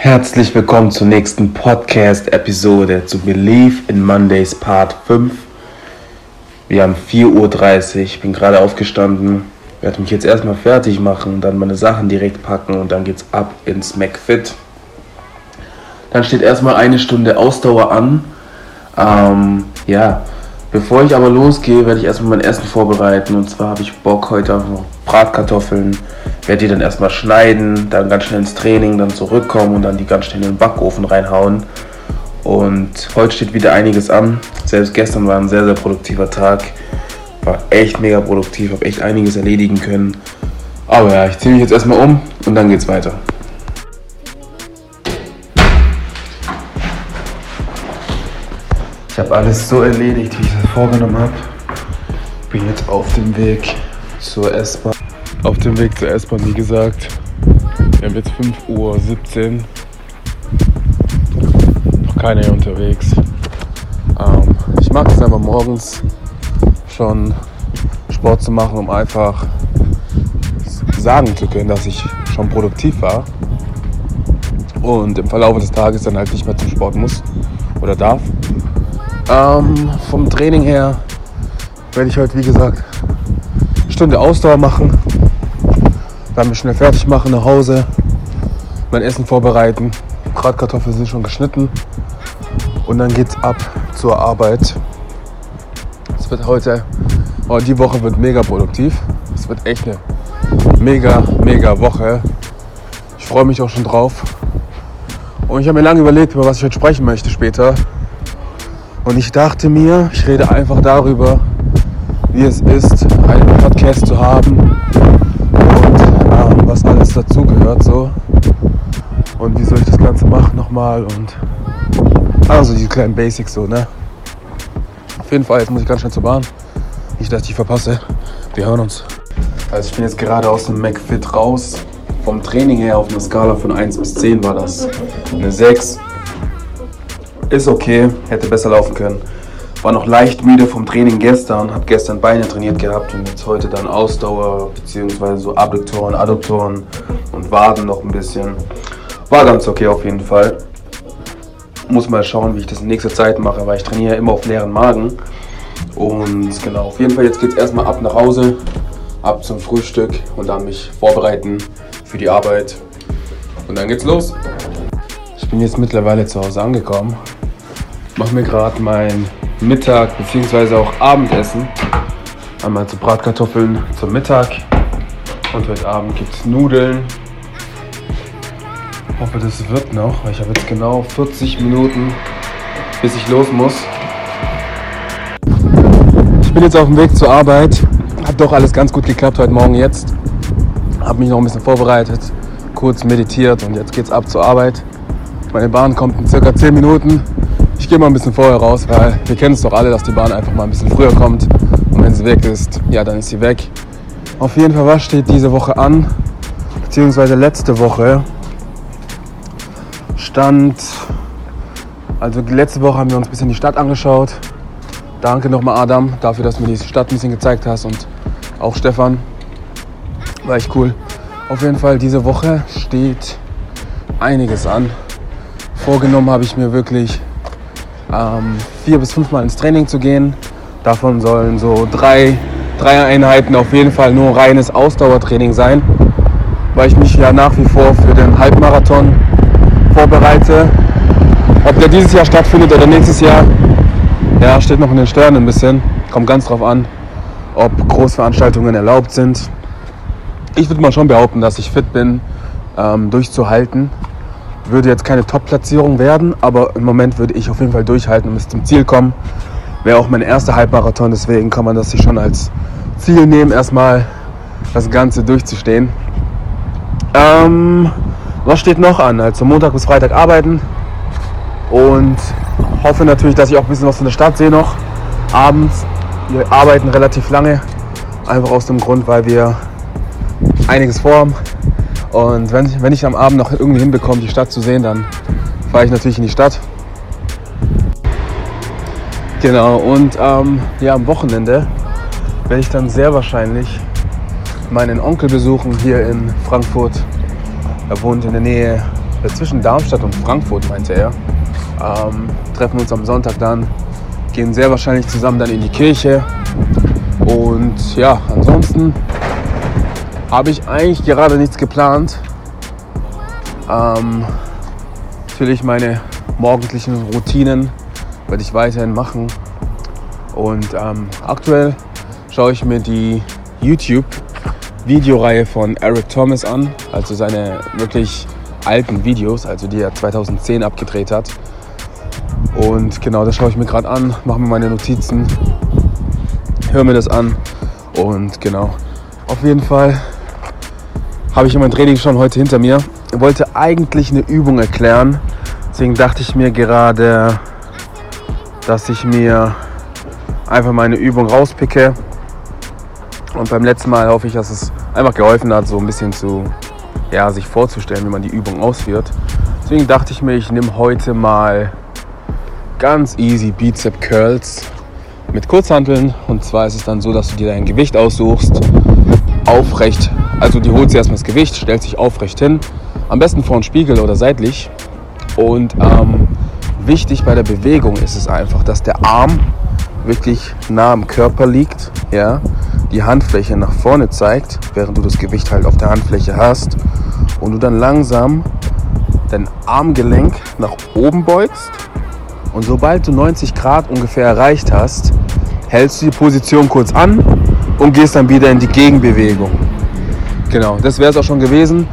Herzlich willkommen zur nächsten Podcast-Episode zu Believe in Mondays Part 5. Wir haben 4.30 Uhr, ich bin gerade aufgestanden, werde mich jetzt erstmal fertig machen, dann meine Sachen direkt packen und dann geht's ab ins McFit. Dann steht erstmal eine Stunde Ausdauer an. Ähm, ja, bevor ich aber losgehe, werde ich erstmal mein Essen vorbereiten. Und zwar habe ich Bock heute auf Bratkartoffeln. Werde die dann erstmal schneiden, dann ganz schnell ins Training, dann zurückkommen und dann die ganz schnell in den Backofen reinhauen. Und heute steht wieder einiges an. Selbst gestern war ein sehr, sehr produktiver Tag. War echt mega produktiv, habe echt einiges erledigen können. Aber ja, ich ziehe mich jetzt erstmal um und dann geht's weiter. Ich habe alles so erledigt, wie ich es vorgenommen habe. Bin jetzt auf dem Weg zur S-Bahn. Auf dem Weg zur S-Bahn, wie gesagt. Wir haben jetzt 5.17 Uhr. Noch keiner hier unterwegs. Ähm, ich mag es einfach morgens schon Sport zu machen, um einfach sagen zu können, dass ich schon produktiv war. Und im Verlauf des Tages dann halt nicht mehr zum Sport muss oder darf. Ähm, vom Training her werde ich heute, wie gesagt, eine Stunde Ausdauer machen. Dann mich schnell fertig machen, nach Hause, mein Essen vorbereiten. Bratkartoffeln sind schon geschnitten. Und dann geht's ab zur Arbeit. Es wird heute, oh, die Woche wird mega produktiv. Es wird echt eine mega, mega Woche. Ich freue mich auch schon drauf. Und ich habe mir lange überlegt, über was ich heute sprechen möchte später. Und ich dachte mir, ich rede einfach darüber, wie es ist, einen Podcast zu haben und was alles dazugehört so. Und wie soll ich das Ganze machen nochmal und also die kleinen Basics so, ne? Auf jeden Fall, jetzt muss ich ganz schnell zur Bahn. Nicht, dass ich die verpasse. Wir hören uns. Also ich bin jetzt gerade aus dem McFit raus. Vom Training her auf einer Skala von 1 bis 10 war das eine 6 ist okay, hätte besser laufen können. War noch leicht müde vom Training gestern, habe gestern Beine trainiert gehabt und jetzt heute dann Ausdauer bzw. so Adduktoren, Adduktoren und Waden noch ein bisschen. War ganz okay auf jeden Fall. Muss mal schauen, wie ich das in nächster Zeit mache, weil ich trainiere immer auf leeren Magen. Und genau, auf jeden Fall jetzt geht es erstmal ab nach Hause, ab zum Frühstück und dann mich vorbereiten für die Arbeit. Und dann geht's los. Ich bin jetzt mittlerweile zu Hause angekommen mache mir gerade mein Mittag bzw. auch Abendessen. Einmal zu Bratkartoffeln zum Mittag. Und heute Abend gibt es Nudeln. Ich hoffe, das wird noch, weil ich habe jetzt genau 40 Minuten, bis ich los muss. Ich bin jetzt auf dem Weg zur Arbeit. Hat doch alles ganz gut geklappt heute Morgen jetzt. Habe mich noch ein bisschen vorbereitet, kurz meditiert und jetzt geht's ab zur Arbeit. Meine Bahn kommt in circa 10 Minuten. Ich gehe mal ein bisschen vorher raus, weil wir kennen es doch alle, dass die Bahn einfach mal ein bisschen früher kommt. Und wenn sie weg ist, ja, dann ist sie weg. Auf jeden Fall, was steht diese Woche an? Beziehungsweise letzte Woche stand, also letzte Woche haben wir uns ein bisschen die Stadt angeschaut. Danke nochmal Adam dafür, dass du mir die Stadt ein bisschen gezeigt hast und auch Stefan. War echt cool. Auf jeden Fall, diese Woche steht einiges an. Vorgenommen habe ich mir wirklich ähm, vier bis fünfmal ins Training zu gehen. Davon sollen so drei, drei Einheiten auf jeden Fall nur reines Ausdauertraining sein, weil ich mich ja nach wie vor für den Halbmarathon vorbereite. Ob der dieses Jahr stattfindet oder nächstes Jahr, ja, steht noch in den Sternen ein bisschen. Kommt ganz drauf an, ob Großveranstaltungen erlaubt sind. Ich würde mal schon behaupten, dass ich fit bin, ähm, durchzuhalten würde jetzt keine Top-Platzierung werden, aber im Moment würde ich auf jeden Fall durchhalten und bis zum Ziel kommen. Wäre auch mein erster Halbmarathon, deswegen kann man das sich schon als Ziel nehmen, erstmal das Ganze durchzustehen. Ähm, was steht noch an? Also Montag bis Freitag arbeiten und hoffe natürlich, dass ich auch ein bisschen was von der Stadt sehe noch. Abends, wir arbeiten relativ lange, einfach aus dem Grund, weil wir einiges vorhaben. Und wenn ich, wenn ich am Abend noch irgendwie hinbekomme, die Stadt zu sehen, dann fahre ich natürlich in die Stadt. Genau, und ähm, ja, am Wochenende werde ich dann sehr wahrscheinlich meinen Onkel besuchen hier in Frankfurt. Er wohnt in der Nähe äh, zwischen Darmstadt und Frankfurt, meinte er. Ähm, treffen uns am Sonntag dann, gehen sehr wahrscheinlich zusammen dann in die Kirche. Und ja, ansonsten habe ich eigentlich gerade nichts geplant. Ähm, natürlich meine morgendlichen Routinen werde ich weiterhin machen. Und ähm, aktuell schaue ich mir die YouTube-Videoreihe von Eric Thomas an, also seine wirklich alten Videos, also die er 2010 abgedreht hat. Und genau, das schaue ich mir gerade an, mache mir meine Notizen, höre mir das an und genau. Auf jeden Fall habe ich mein Training schon heute hinter mir. Ich wollte eigentlich eine Übung erklären, deswegen dachte ich mir gerade, dass ich mir einfach meine Übung rauspicke. Und beim letzten Mal hoffe ich, dass es einfach geholfen hat, so ein bisschen zu, ja, sich vorzustellen, wie man die Übung ausführt. Deswegen dachte ich mir, ich nehme heute mal ganz easy Bizep Curls mit Kurzhanteln. Und zwar ist es dann so, dass du dir dein Gewicht aussuchst, aufrecht. Also die holst du erstmal das Gewicht, stellst dich aufrecht hin. Am besten vor den Spiegel oder seitlich. Und ähm, wichtig bei der Bewegung ist es einfach, dass der Arm wirklich nah am Körper liegt, ja, die Handfläche nach vorne zeigt, während du das Gewicht halt auf der Handfläche hast und du dann langsam dein Armgelenk nach oben beugst und sobald du 90 Grad ungefähr erreicht hast, hältst du die Position kurz an und gehst dann wieder in die Gegenbewegung. Genau, das wäre es auch schon gewesen.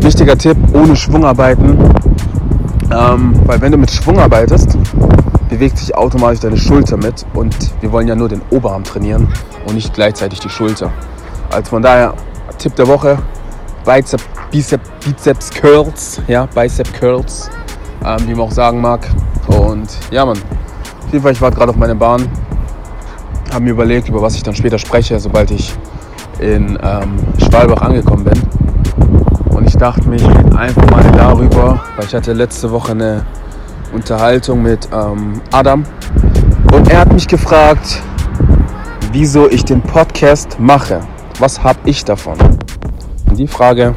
Wichtiger Tipp, ohne Schwung arbeiten. Ähm, weil wenn du mit Schwung arbeitest, bewegt sich automatisch deine Schulter mit und wir wollen ja nur den Oberarm trainieren und nicht gleichzeitig die Schulter. Also von daher, Tipp der Woche, Bicep, Bicep, Bizeps Curls, ja, Bicep Curls, ähm, wie man auch sagen mag. Und ja, man, auf jeden Fall, ich war gerade auf meiner Bahn, habe mir überlegt, über was ich dann später spreche, sobald ich in ähm, Schwalbach angekommen bin. Und ich dachte mich einfach mal darüber, weil ich hatte letzte Woche eine Unterhaltung mit ähm, Adam und er hat mich gefragt, wieso ich den Podcast mache. Was habe ich davon? Und die Frage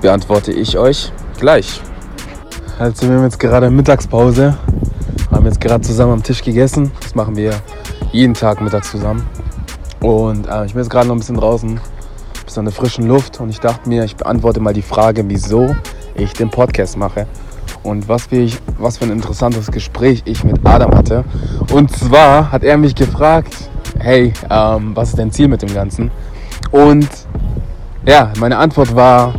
beantworte ich euch gleich. Also wir haben jetzt gerade Mittagspause, haben jetzt gerade zusammen am Tisch gegessen. Das machen wir jeden Tag mittags zusammen. Und äh, ich bin jetzt gerade noch ein bisschen draußen, ein bisschen an der frischen Luft und ich dachte mir, ich beantworte mal die Frage, wieso ich den Podcast mache und was, ich, was für ein interessantes Gespräch ich mit Adam hatte. Und zwar hat er mich gefragt, hey, ähm, was ist dein Ziel mit dem Ganzen? Und ja, meine Antwort war,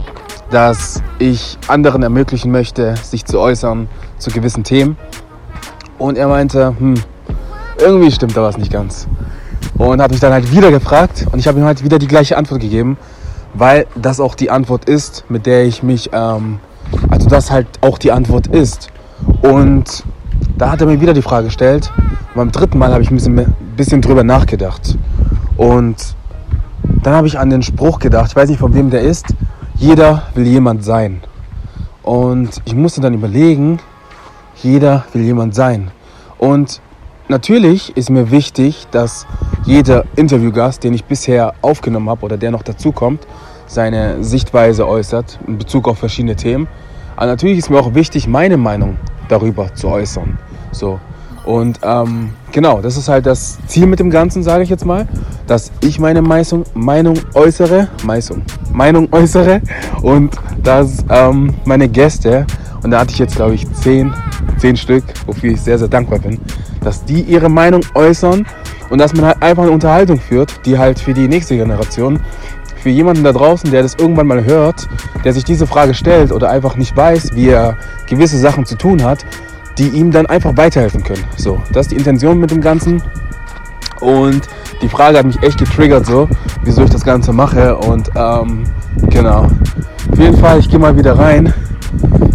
dass ich anderen ermöglichen möchte, sich zu äußern zu gewissen Themen. Und er meinte, hm, irgendwie stimmt da was nicht ganz. Und hat mich dann halt wieder gefragt und ich habe ihm halt wieder die gleiche Antwort gegeben, weil das auch die Antwort ist, mit der ich mich ähm, also das halt auch die Antwort ist. Und da hat er mir wieder die Frage gestellt. Und beim dritten Mal habe ich ein bisschen, bisschen drüber nachgedacht. Und dann habe ich an den Spruch gedacht, ich weiß nicht von wem der ist, jeder will jemand sein. Und ich musste dann überlegen, jeder will jemand sein. Und natürlich ist mir wichtig, dass jeder Interviewgast, den ich bisher aufgenommen habe oder der noch dazukommt, seine Sichtweise äußert in Bezug auf verschiedene Themen. Aber natürlich ist mir auch wichtig, meine Meinung darüber zu äußern. So. Und ähm, genau, das ist halt das Ziel mit dem Ganzen, sage ich jetzt mal, dass ich meine Meinung, Meinung äußere, Meinung, Meinung äußere und dass ähm, meine Gäste, und da hatte ich jetzt glaube ich zehn, zehn Stück, wofür ich sehr, sehr dankbar bin, dass die ihre Meinung äußern und dass man halt einfach eine Unterhaltung führt, die halt für die nächste Generation für jemanden da draußen, der das irgendwann mal hört, der sich diese Frage stellt oder einfach nicht weiß, wie er gewisse Sachen zu tun hat, die ihm dann einfach weiterhelfen können. So, das ist die Intention mit dem Ganzen. Und die Frage hat mich echt getriggert, so, wieso ich das Ganze mache. Und ähm, genau. Auf jeden Fall, ich gehe mal wieder rein.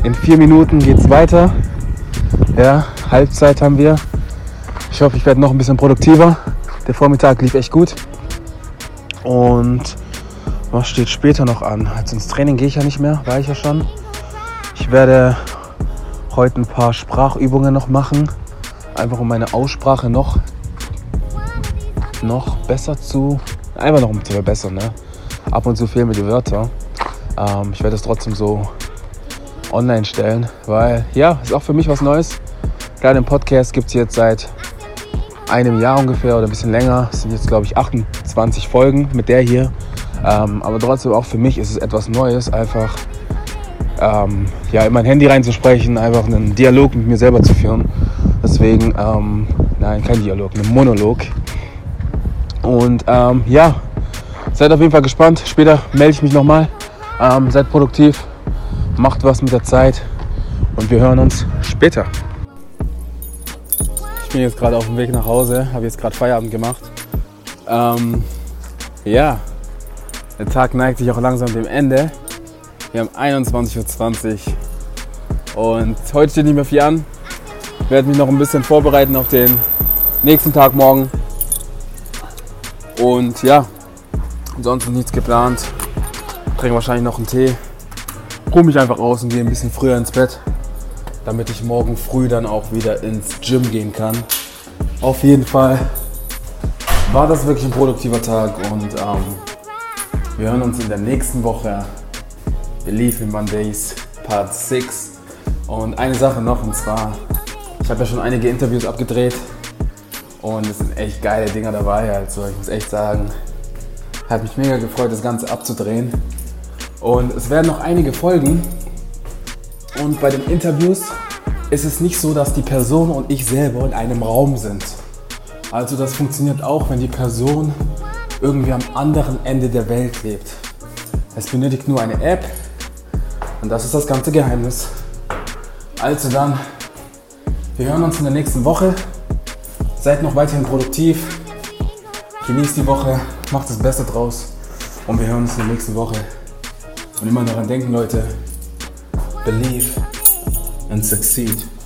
In vier Minuten geht es weiter. Ja, Halbzeit haben wir. Ich hoffe, ich werde noch ein bisschen produktiver. Der Vormittag lief echt gut. Und was steht später noch an? Also ins Training gehe ich ja nicht mehr, war ich ja schon. Ich werde heute ein paar Sprachübungen noch machen, einfach um meine Aussprache noch, noch besser zu, einfach noch um zu verbessern. Ne? Ab und zu fehlen mir die Wörter. Ähm, ich werde es trotzdem so online stellen, weil ja, ist auch für mich was Neues. Gerade den Podcast gibt es jetzt seit einem Jahr ungefähr oder ein bisschen länger. Es sind jetzt, glaube ich, 28 Folgen mit der hier. Ähm, aber trotzdem auch für mich ist es etwas Neues, einfach ähm, ja, in mein Handy reinzusprechen, einfach einen Dialog mit mir selber zu führen. Deswegen, ähm, nein, kein Dialog, ein Monolog. Und ähm, ja, seid auf jeden Fall gespannt. Später melde ich mich nochmal. Ähm, seid produktiv, macht was mit der Zeit und wir hören uns später. Ich bin jetzt gerade auf dem Weg nach Hause, habe jetzt gerade Feierabend gemacht. Ähm, ja, der Tag neigt sich auch langsam dem Ende. Wir haben 21.20 Uhr und heute steht nicht mehr viel an. Ich werde mich noch ein bisschen vorbereiten auf den nächsten Tag morgen. Und ja, ansonsten nichts geplant. Trinke wahrscheinlich noch einen Tee. Ruhe mich einfach aus und gehe ein bisschen früher ins Bett, damit ich morgen früh dann auch wieder ins Gym gehen kann. Auf jeden Fall war das wirklich ein produktiver Tag und ähm, wir hören uns in der nächsten Woche. Believe in Mondays Part 6. Und eine Sache noch, und zwar, ich habe ja schon einige Interviews abgedreht und es sind echt geile Dinger dabei. Also ich muss echt sagen, hat mich mega gefreut, das Ganze abzudrehen. Und es werden noch einige Folgen. Und bei den Interviews ist es nicht so, dass die Person und ich selber in einem Raum sind. Also das funktioniert auch, wenn die Person irgendwie am anderen Ende der Welt lebt. Es benötigt nur eine App und das ist das ganze Geheimnis. Also dann, wir hören uns in der nächsten Woche. Seid noch weiterhin produktiv. Genießt die Woche, macht das Beste draus und wir hören uns in der nächsten Woche. Und immer daran denken, Leute, believe and succeed.